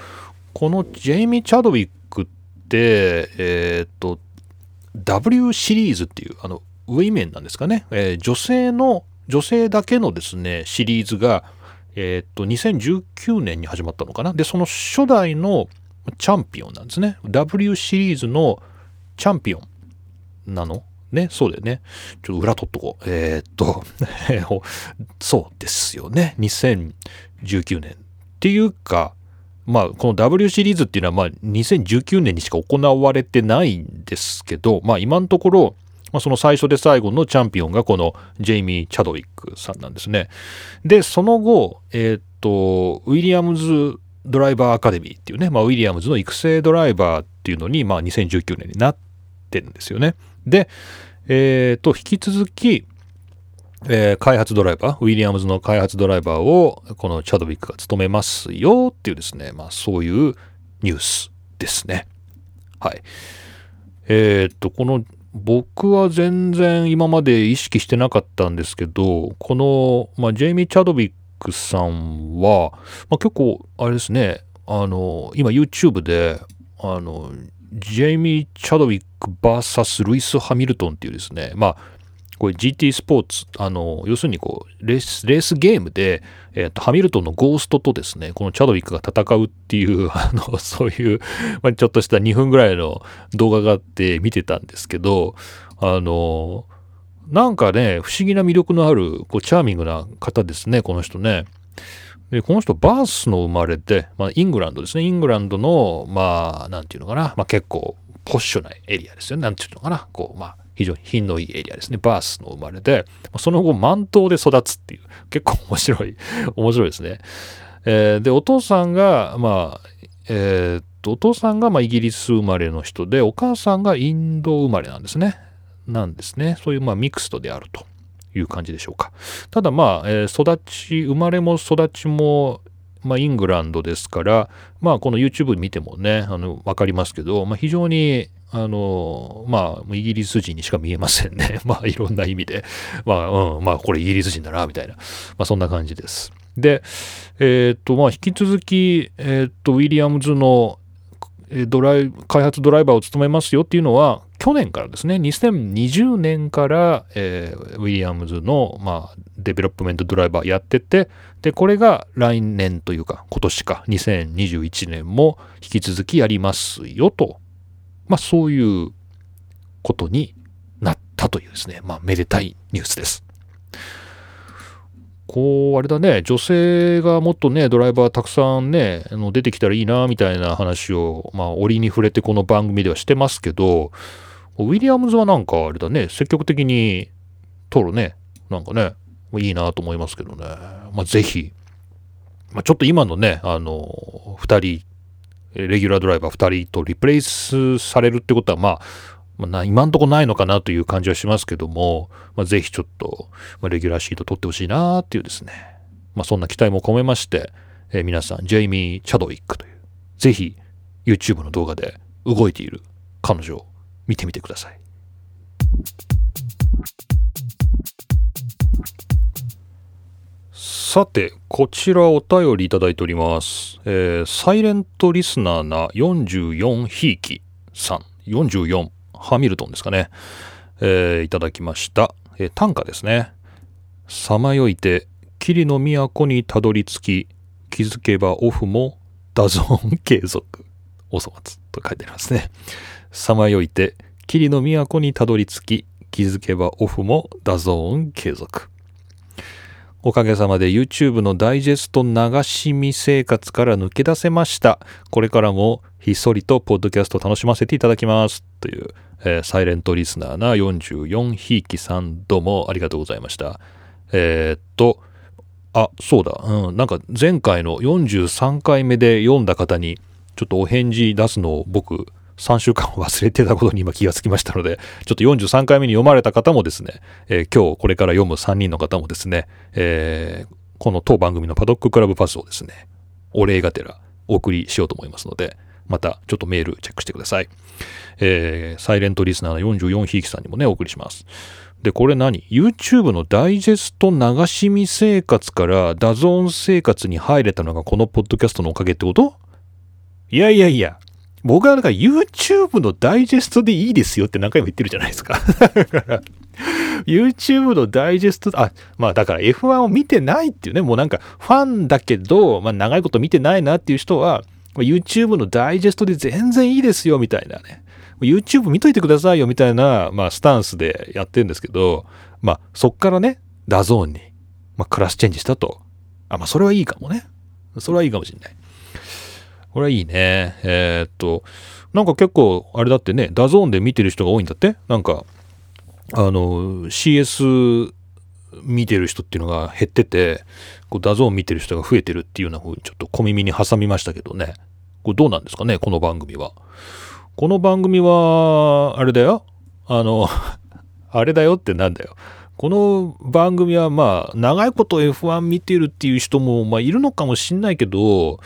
このジェイミー・チャドウィックって、えー、っと、W シリーズっていう、あの、ウィメンなんですかね、えー、女性の、女性だけのですね、シリーズが、えー、っと、2019年に始まったのかな。で、その初代のチャンピオンなんですね。W シリーズのチャンピオンなの？ね、そうだよね。ちょっと裏取っとこう。えー、っと、[LAUGHS] そうですよね。2019年。っていうか、まあ、この W シリーズっていうのは、まあ、2019年にしか行われてないんですけど、まあ、今のところ、まあ、その最初で最後のチャンピオンがこのジェイミー・チャドウィックさんなんですね。で、その後、えー、っと、ウィリアムズ・ドライバーアカデミーっていうね、まあ、ウィリアムズの育成ドライバーっていうのに、まあ、2019年になってるんですよね。で、えっ、と、引き続き、えー、開発ドライバー、ウィリアムズの開発ドライバーを、このチャドウィックが務めますよっていうですね、まあそういうニュースですね。はい。えっ、と、この、僕は全然今まで意識してなかったんですけど、この、まあ、ジェイミー・チャドウィックさんは、まあ、結構、あれですね、あの、今 YouTube で、あの、ジェイミー・チャドウィック VS ルイス・ハミルトンっていうですね、まあ、これ GT スポーツ、あの、要するにこう、レース、レースゲームで、えっ、と、ハミルトンのゴーストとですね、このチャドウィックが戦うっていう、[LAUGHS] あの、そういう、まあ、ちょっとした2分ぐらいの動画があって見てたんですけど、あの、なんかね、不思議な魅力のある、こう、チャーミングな方ですね、この人ね。で、この人、バースの生まれで、まあ、イングランドですね。イングランドの、まあ、なんていうのかな、まあ、結構、ポッシュなエリアですよね。なんていうのかな、こう、まあ、非常に品のいいエリアですね。バースの生まれで、その後、満島で育つっていう、結構面白い、[LAUGHS] 面白いですね。えー、で、お父さんが、まあ、えー、っと、お父さんが、ま、イギリス生まれの人で、お母さんがインド生まれなんですね。なんですね。そういう、ま、ミクストであると。いう感じでしょうか。ただまあ、えー、育ち、生まれも育ちも、まあ、イングランドですから、まあ、この YouTube 見てもね、あの、わかりますけど、まあ、非常に、あの、まあ、イギリス人にしか見えませんね。[LAUGHS] まあ、いろんな意味で。まあ、うん、まあ、これイギリス人だな、みたいな。まあ、そんな感じです。で、えっ、と、まあ、引き続き、えっ、と、ウィリアムズのドライ開発ドライバーを務めますよっていうのは、去年からですね、2020年から、えー、ウィリアムズの、まあ、デベロップメントドライバーやってて、で、これが来年というか、今年か、2021年も引き続きやりますよと、まあ、そういうことになったというですね、まあ、めでたいニュースです。こう、あれだね、女性がもっとね、ドライバーたくさんね、あの出てきたらいいな、みたいな話を、まあ、折に触れてこの番組ではしてますけど、ウィリアムズはなんかあれだね、積極的に撮るね、なんかね、いいなと思いますけどね。まあ、ぜひ、まあ、ちょっと今のね、あの、2人、レギュラードライバー2人とリプレイスされるってことは、まあ、まあ、今んとこないのかなという感じはしますけども、まあ、ぜひちょっと、まあ、レギュラーシート取ってほしいなっていうですね、まあ、そんな期待も込めまして、えー、皆さん、ジェイミー・チャドウィックという、ぜひ YouTube の動画で動いている彼女を見てみてください。さて、こちらお便りいただいております。えー、サイレントリスナーな44ひいきさん、44ハミルトンですかね、えー、いただきました、えー、短歌ですね。さまよいて、霧の都にたどり着き、気づけばオフもダゾーン継続。お粗末と書いてありますね。さまよいて、霧の都にたどり着き、気づけばオフもダゾーン継続。おかげさまで YouTube のダイジェスト流し見生活から抜け出せました。これからもひっそりとポッドキャスト楽しませていただきます。という、えー、サイレントリスナーな44ひいきさんどうもありがとうございました。えー、っと、あ、そうだ、うん、なんか前回の43回目で読んだ方にちょっとお返事出すのを僕3週間忘れてたことに今気がつきましたので、ちょっと43回目に読まれた方もですね、えー、今日これから読む3人の方もですね、えー、この当番組のパドッククラブパスをですね、お礼がてらお送りしようと思いますので、またちょっとメールチェックしてください。えー、サイレントリスナーの44ひいきさんにもね、お送りします。で、これ何 ?YouTube のダイジェスト流し見生活からダゾーン生活に入れたのがこのポッドキャストのおかげってこと？いやいやいや、僕はなんか YouTube のダイジェストでいいですよって何回も言ってるじゃないですか。[LAUGHS] YouTube のダイジェスト、あ、まあだから F1 を見てないっていうね、もうなんかファンだけど、まあ長いこと見てないなっていう人は、YouTube のダイジェストで全然いいですよみたいなね。YouTube 見といてくださいよみたいな、まあ、スタンスでやってるんですけど、まあ、そっからね、ダゾーンに、まあ、クラスチェンジしたと。あ、まあ、それはいいかもね。それはいいかもしれない。これはいいね。えー、っと、なんか結構、あれだってね、ダゾーンで見てる人が多いんだって？なんか、あの、CS 見てる人っていうのが減ってて、こうダゾーン見てる人が増えてるっていうような風にちょっと小耳に挟みましたけどね。これどうなんですかねこの番組は。この番組は、あれだよ。あの、[LAUGHS] あれだよってなんだよ。この番組はまあ、長いこと F1 見てるっていう人も、まあ、いるのかもしんないけど、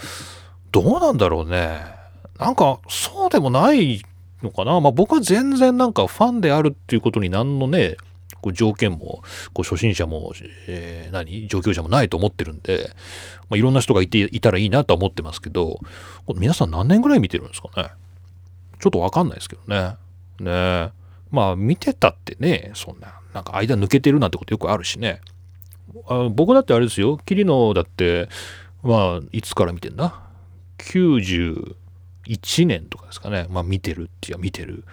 どうなんだろうね。なんか、そうでもないのかな。まあ、僕は全然なんかファンであるっていうことに何のね、こう条件も、こう初心者も、えー、何？上級者もないと思ってるんで、まあ、いろんな人がいていたらいいなとは思ってますけど、皆さん何年ぐらい見てるんですかね。ちょっとわかんないですけどね。ねまあ見てたってね、そんな、なんか間抜けてるなんてことよくあるしね。あ僕だってあれですよ、桐野だって、まあ、いつから見てんだ？?91 年とかですかね。まあ見てるって言見てる。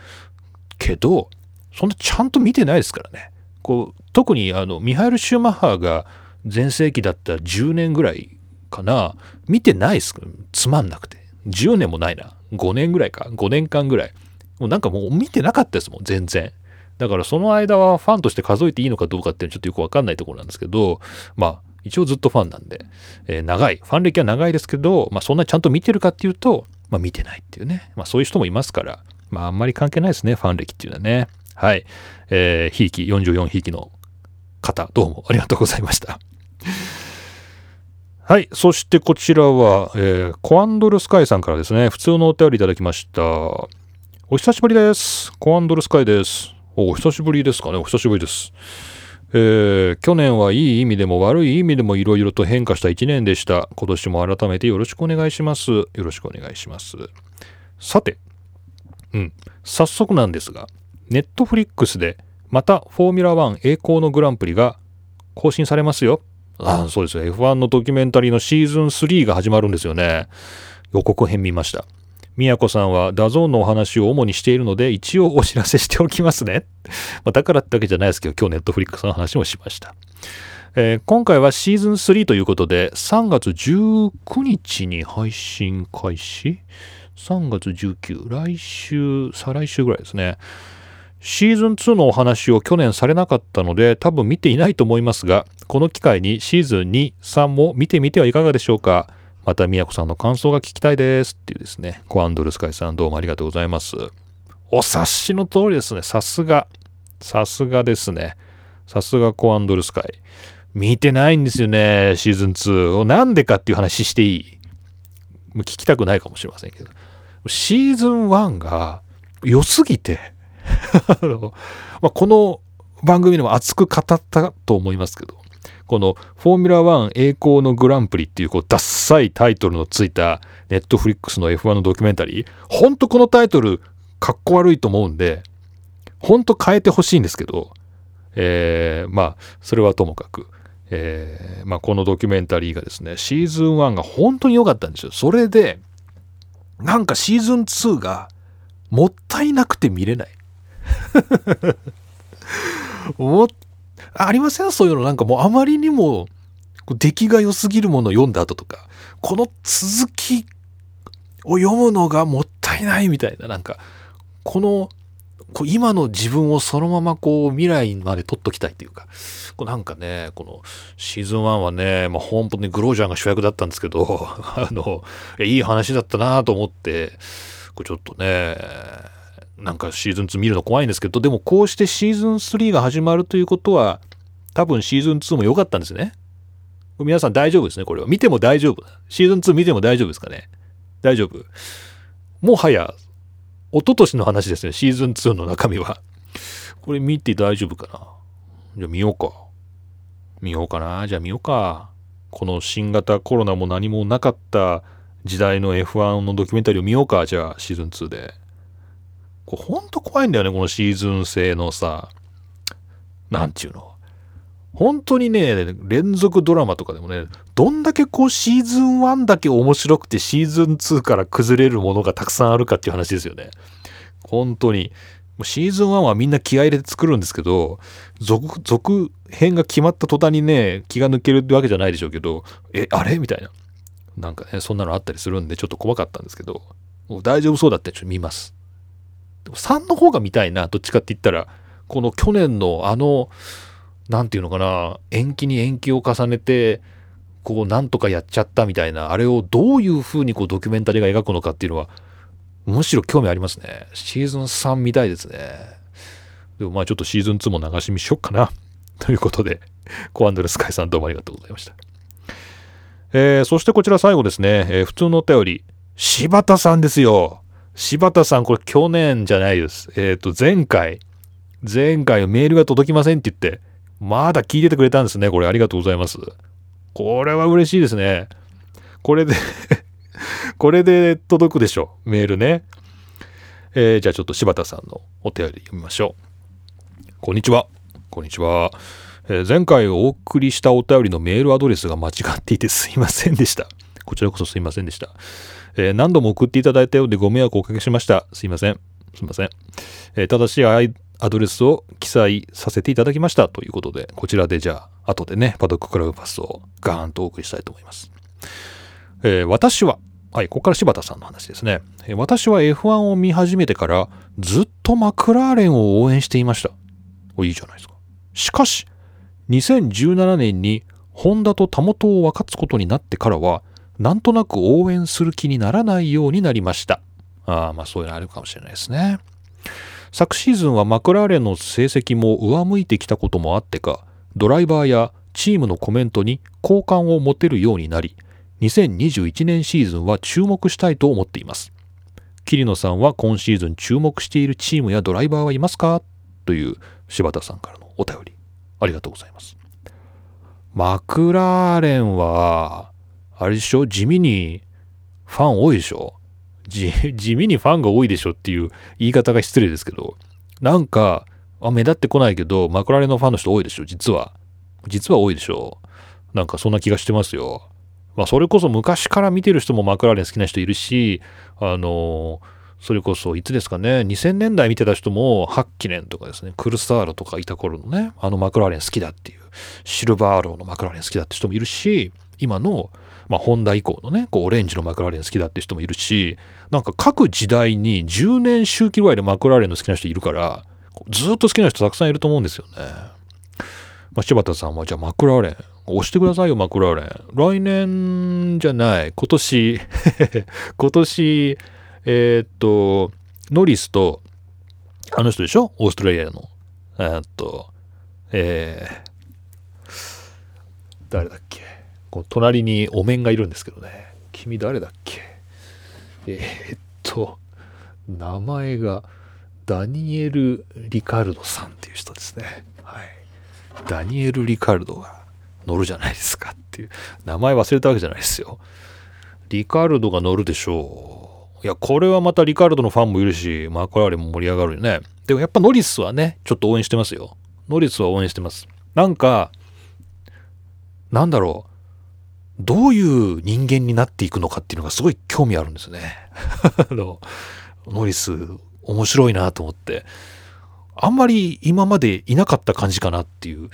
けど、そんなちゃんと見てないですからね。こう、特にあの、ミハイル・シューマッハが全盛期だった10年ぐらいかな。見てないっす。つまんなくて。10年もないな。5年ぐらいか。5年間ぐらい。もうなんかもう見てなかったですもん、全然。だからその間はファンとして数えていいのかどうかっていうのちょっとよくわかんないところなんですけど、まあ、一応ずっとファンなんで、えー、長い。ファン歴は長いですけど、まあそんなにちゃんと見てるかっていうと、まあ見てないっていうね。まあそういう人もいますから、まああんまり関係ないですね、ファン歴っていうのはね。はい。えー、ひいき、44ひいきの方、どうもありがとうございました。[LAUGHS] はい。そしてこちらは、えー、コアンドルスカイさんからですね、普通のお便りいただきました。お久しぶりです。コアンドルスカイです。お、お久しぶりですかね。お久しぶりです。えー、去年はいい意味でも悪い意味でもいろいろと変化した一年でした。今年も改めてよろしくお願いします。よろしくお願いします。さて、うん、早速なんですが、ネットフリックスでまたフォーミュラ1栄光のグランプリが更新されますよ。あそうですよ。F1 のドキュメンタリーのシーズン3が始まるんですよね。予告編見ました。宮子さんはダゾーンのお話を主にしているので、一応お知らせしておきますね。[LAUGHS] まあ、だからってわけじゃないですけど、今日ネットフリックスの話もしました。えー、今回はシーズン3ということで、3月19日に配信開始 ?3 月19、来週、再来週ぐらいですね。シーズン2のお話を去年されなかったので多分見ていないと思いますが、この機会にシーズン2、3も見てみてはいかがでしょうか？また、宮子さんの感想が聞きたいですっていうですね、コアンドルスカイさんどうもありがとうございます。お察しの通りですね。さすが。さすがですね。さすがコアンドルスカイ。見てないんですよね、シーズン2。なんでかっていう話していい？聞きたくないかもしれませんけど。シーズン1が良すぎて [LAUGHS] まあ、この番組でも熱く語ったと思いますけど、このフォーミュラ1栄光のグランプリっていうこうダッサいタイトルのついたネットフリックスの F1 のドキュメンタリー、ほんとこのタイトルかっこ悪いと思うんで、ほんと変えてほしいんですけど、えー、まあ、それはともかく、えー、まあ、このドキュメンタリーがですね、シーズン1が本当に良かったんですよ。それで、なんかシーズン2がもったいなくて見れない。も [LAUGHS] ありません？そういうのなんかもうあまりにも出来が良すぎるものを読んだ後とかこの続きを読むのがもったいないみたいななんかこのこう今の自分をそのままこう未来まで取っときたいっていうかこうなんかねこのシーズン1はね、まあ、本当にグロージャーが主役だったんですけど [LAUGHS] あのいい話だったなと思ってこうちょっとねなんかシーズン2見るの怖いんですけど、でもこうしてシーズン3が始まるということは、多分シーズン2も良かったんですね。皆さん大丈夫ですね、これは。見ても大丈夫。シーズン2見ても大丈夫ですかね。大丈夫もはや、一昨年の話ですね、シーズン2の中身は。これ見て大丈夫かなじゃあ見ようか。見ようかな。じゃあ見ようか。この新型コロナも何もなかった時代の F1 のドキュメンタリーを見ようか。じゃあシーズン2で。これほんと怖いんだよね、このシーズン制のさ、なんちゅうの。本当にね、連続ドラマとかでもね、どんだけこうシーズン1だけ面白くてシーズン2から崩れるものがたくさんあるかっていう話ですよね。本当に。シーズン1はみんな気合入れて作るんですけど、続、続編が決まった途端にね、気が抜けるってわけじゃないでしょうけど、え、あれ？みたいな。なんかね、そんなのあったりするんで、ちょっと怖かったんですけど、大丈夫そうだったらちょっと見ます。3の方が見たいな、どっちかって言ったら、この去年のあの、なんていうのかな、延期に延期を重ねて、こう、なんとかやっちゃったみたいな、あれをどういう風にこう、ドキュメンタリーが描くのかっていうのは、むしろ興味ありますね。シーズン3見たいですね。でもまあちょっとシーズン2も流し見しよっかな。ということで、コアンドレスカイさんどうもありがとうございました。えー、そしてこちら最後ですね、えー、普通のお便り、柴田さんですよ。柴田さん、これ去年じゃないです。えっ、ー、と、前回、前回メールが届きませんって言って、まだ聞いててくれたんですね。これありがとうございます。これは嬉しいですね。これで [LAUGHS] これで届くでしょう。メールね。えー、じゃあちょっと柴田さんのお便り読みましょう。こんにちは。こんにちは。えー、前回お送りしたお便りのメールアドレスが間違っていてすいませんでした。こちらこそすいませんでした。えー、何度も送っていただいたようでご迷惑をおかけしました。すいません。すいません。えー、ただしアドレスを記載させていただきましたということで、こちらでじゃあ、後でね、パドッククラブパスをガーンとお送りしたいと思います。えー、私は、はい、ここから柴田さんの話ですね。え、私は F1 を見始めてからずっとマクラーレンを応援していました。おいいじゃないですか。しかし、2017年にホンダとたもとを分かつことになってからは、なんとなく応援する気にならないようになりました。ああ、まあそういうのあるかもしれないですね。昨シーズンはマクラーレンの成績も上向いてきたこともあってか、ドライバーやチームのコメントに好感を持てるようになり、2021年シーズンは注目したいと思っています。桐野さんは今シーズン注目しているチームやドライバーはいますか？という柴田さんからのお便り、ありがとうございます。マクラーレンは、あれでしょ？地味にファン多いでしょ？[LAUGHS] 地味にファンが多いでしょっていう言い方が失礼ですけど、なんか、あ目立ってこないけど、マクラーレのファンの人多いでしょ？実は。実は多いでしょ？なんかそんな気がしてますよ。まあそれこそ昔から見てる人もマクラーレン好きな人いるし、あのそれこそいつですかね、2000年代見てた人も、ハッキネンとかですね、クルスターロとかいた頃のね、あのマクラーレン好きだっていう、シルバーローのマクラーレン好きだって人もいるし、今のまあ、ホンダ以降のね、こうオレンジのマクラーレン好きだって人もいるし、なんか各時代に10年周期ぐらいでマクラーレンの好きな人いるから、ずっと好きな人たくさんいると思うんですよね。まあ、柴田さんはじゃあマクラーレン、押してくださいよ、マクラーレン。来年じゃない、今年 [LAUGHS] 今年、えー、っと、ノリスと、あの人でしょ？オーストラリアの。え、っと、えー、誰だっけ？こう隣にお面がいるんですけどね。君誰だっけ？えー、っと、名前がダニエル・リカルドさんっていう人ですね。はい。ダニエル・リカルドが乗るじゃないですかっていう。名前忘れたわけじゃないですよ。リカルドが乗るでしょう。いや、これはまたリカルドのファンもいるし、マクラーレンも盛り上がるよね。でもやっぱノリスはね、ちょっと応援してますよ。ノリスは応援してます。なんか、なんだろう。どういう人間になっていくのかっていうのがすごい興味あるんですね。[LAUGHS] あの、ノリス面白いなと思って、あんまり今までいなかった感じかなっていう、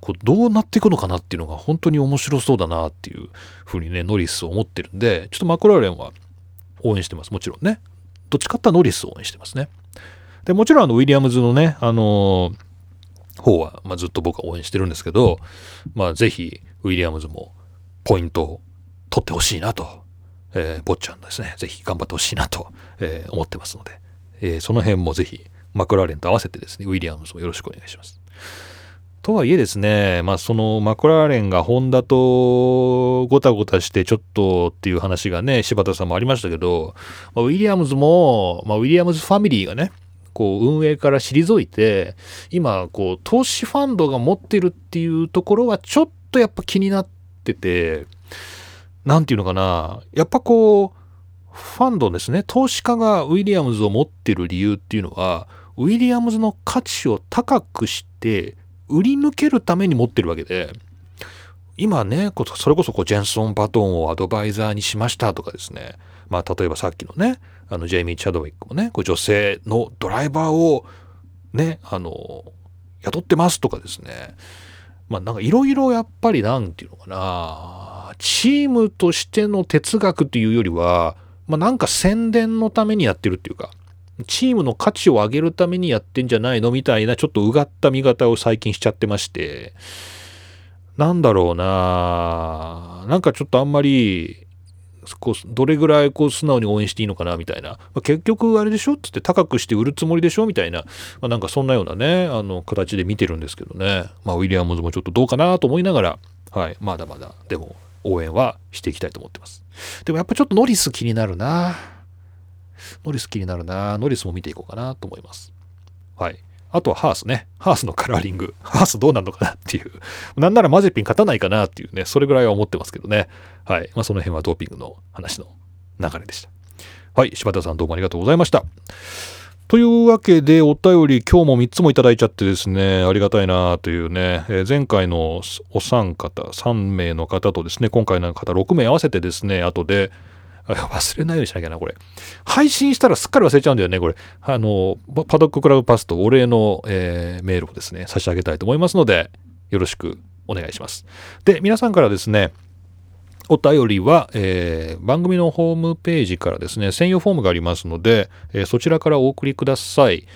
こうどうなっていくのかなっていうのが本当に面白そうだなっていうふうにね、ノリスを思ってるんで、ちょっとマクラーレンは応援してます。もちろんね。どっちかってノリスを応援してますね。で、もちろんあの、ウィリアムズのね、あのー、方は、まあ、ずっと僕は応援してるんですけど、まあ、ぜひ、ウィリアムズもポイントを取ってほしいなと、えー、坊ちゃんですね、ぜひ頑張ってほしいなと、えー、思ってますので、えー、その辺もぜひ、マクラーレンと合わせてですね、ウィリアムズもよろしくお願いします。とはいえですね、まあ、そのマクラーレンがホンダとごたごたしてちょっとっていう話がね、柴田さんもありましたけど、まあ、ウィリアムズも、まあ、ウィリアムズファミリーがね、こう運営から退いて、今、こう、投資ファンドが持ってるっていうところはちょっとやっぱ気になってて、なんていうのかな、やっぱこう、ファンドですね、投資家がウィリアムズを持ってる理由っていうのは、ウィリアムズの価値を高くして売り抜けるために持ってるわけで、今ね、それこそこうジェンソン・バトンをアドバイザーにしましたとかですね、まあ例えばさっきのね、あのジェイミー・チャドウィックもね、こう女性のドライバーをね、あの、雇ってますとかですね、まあなんかいろいろやっぱりなんていうのかな、チームとしての哲学っていうよりは、まあなんか宣伝のためにやってるっていうか、チームの価値を上げるためにやってんじゃないのみたいなちょっとうがった見方を最近しちゃってまして、なんだろうななんかちょっとあんまり、こうどれぐらいこう素直に応援していいのかなみたいな、まあ、結局あれでしょってって高くして売るつもりでしょみたいな、まあ、なんかそんなようなねあの形で見てるんですけどね、まあ、ウィリアムズもちょっとどうかなと思いながら、はい、まだまだでも応援はしていきたいと思ってます。でもやっぱちょっとノリス気になるな。ノリス気になるな。ノリスも見ていこうかなと思います。はい。あとはハースね。ハースのカラーリング。ハースどうなるのかなっていう。なんならマジピン勝たないかなっていうね、それぐらいは思ってますけどね。はい。まあその辺はドーピングの話の流れでした。はい。柴田さんどうもありがとうございました。というわけで、お便り今日も3つもいただいちゃってですね、ありがたいなというね、えー、前回のお三方、3名の方とですね、今回の方6名合わせてですね、後で、[LAUGHS] 忘れないようにしなきゃな、これ。配信したらすっかり忘れちゃうんだよね、これ。あの、パドッククラブパスとお礼の、えー、メールをですね、差し上げたいと思いますので、よろしくお願いします。で、皆さんからですね、お便りは、えー、番組のホームページからですね、専用フォームがありますので、えー、そちらからお送りください。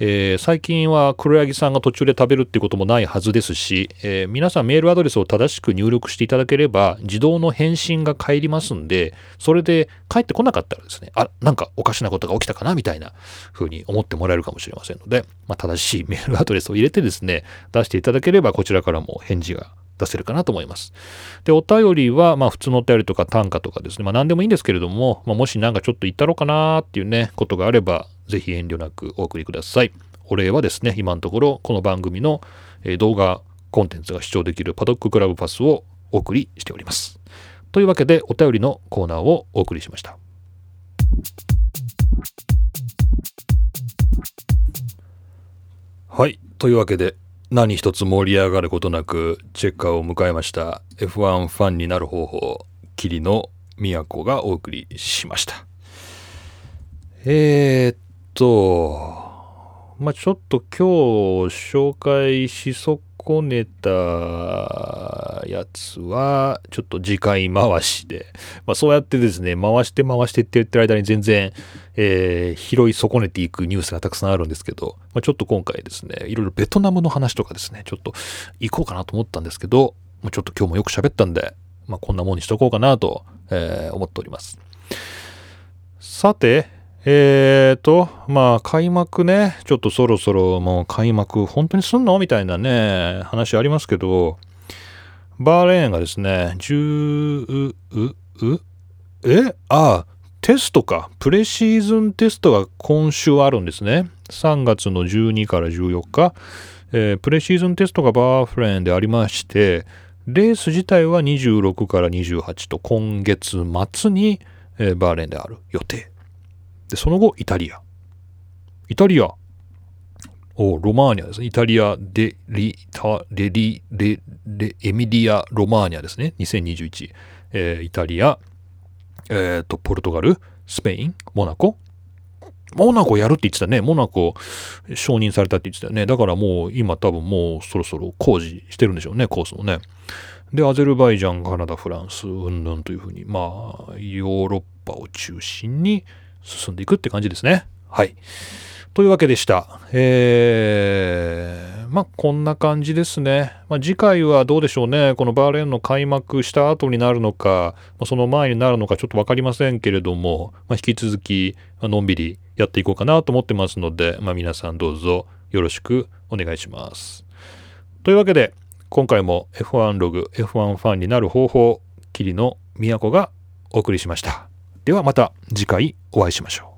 えー、最近は黒柳さんが途中で食べるっていうこともないはずですし、えー、皆さんメールアドレスを正しく入力していただければ自動の返信が返りますんでそれで帰ってこなかったらですねあなんかおかしなことが起きたかなみたいな風に思ってもらえるかもしれませんので、まあ、正しいメールアドレスを入れてですね出していただければこちらからも返事が出せるかなと思います。で、お便りは、まあ普通のお便りとか短歌とかですね、まあ何でもいいんですけれども、まあ、もしなんかちょっと言ったろうかなっていうね、ことがあれば、ぜひ遠慮なくお送りください。お礼はですね、今のところこの番組の動画コンテンツが視聴できるパドッククラブパスをお送りしております。というわけでお便りのコーナーをお送りしました。はい。というわけで何一つ盛り上がることなくチェッカーを迎えました F1 ファンになる方法桐野都がお送りしました。えー、っとまあ、ちょっと今日紹介し損ねたやつは、ちょっと次回回しで、まあ、そうやってですね、回して回してって言ってる間に全然、えー、拾い損ねていくニュースがたくさんあるんですけど、まあ、ちょっと今回ですね、いろいろベトナムの話とかですね、ちょっと行こうかなと思ったんですけど、もうちょっと今日もよく喋ったんで、まあ、こんなもんにしとこうかなと、えー、思っております。さて、えーと、まあ、開幕ね、ちょっとそろそろもう開幕、本当にすんのみたいなね、話ありますけど、バーレーンがですね、10、う、う、え？あ、テストか。プレシーズンテストが今週あるんですね。3月の12から14日、えー、プレシーズンテストがバーフレーンでありまして、レース自体は26から28と今月末に、えー、バーレーンである予定。で、その後、イタリア。イタリア。おロマーニャですね。イタリアデリタレリレレエミリア・ロマーニャですね。2021。えー、イタリア、えっ、ー、と、ポルトガル、スペイン、モナコ。モナコやるって言ってたね。モナコ承認されたって言ってたよね。だからもう今多分もうそろそろ工事してるんでしょうね、コースもね。で、アゼルバイジャン、カナダ、フランス、うんぬんというふうに、まあ、ヨーロッパを中心に、進んでいくって感じですね。はい。というわけでした。えー、まあ、こんな感じですね。まあ、次回はどうでしょうね。このバーレーンの開幕した後になるのか、まあ、その前になるのかちょっと分かりませんけれども、ま引き続き、のんびりやっていこうかなと思ってますので、ま皆さんどうぞよろしくお願いします。というわけで、今回も F1 ログ、F1 ファンになる方法、キリの都がお送りしました。ではまた次回お会いしましょう。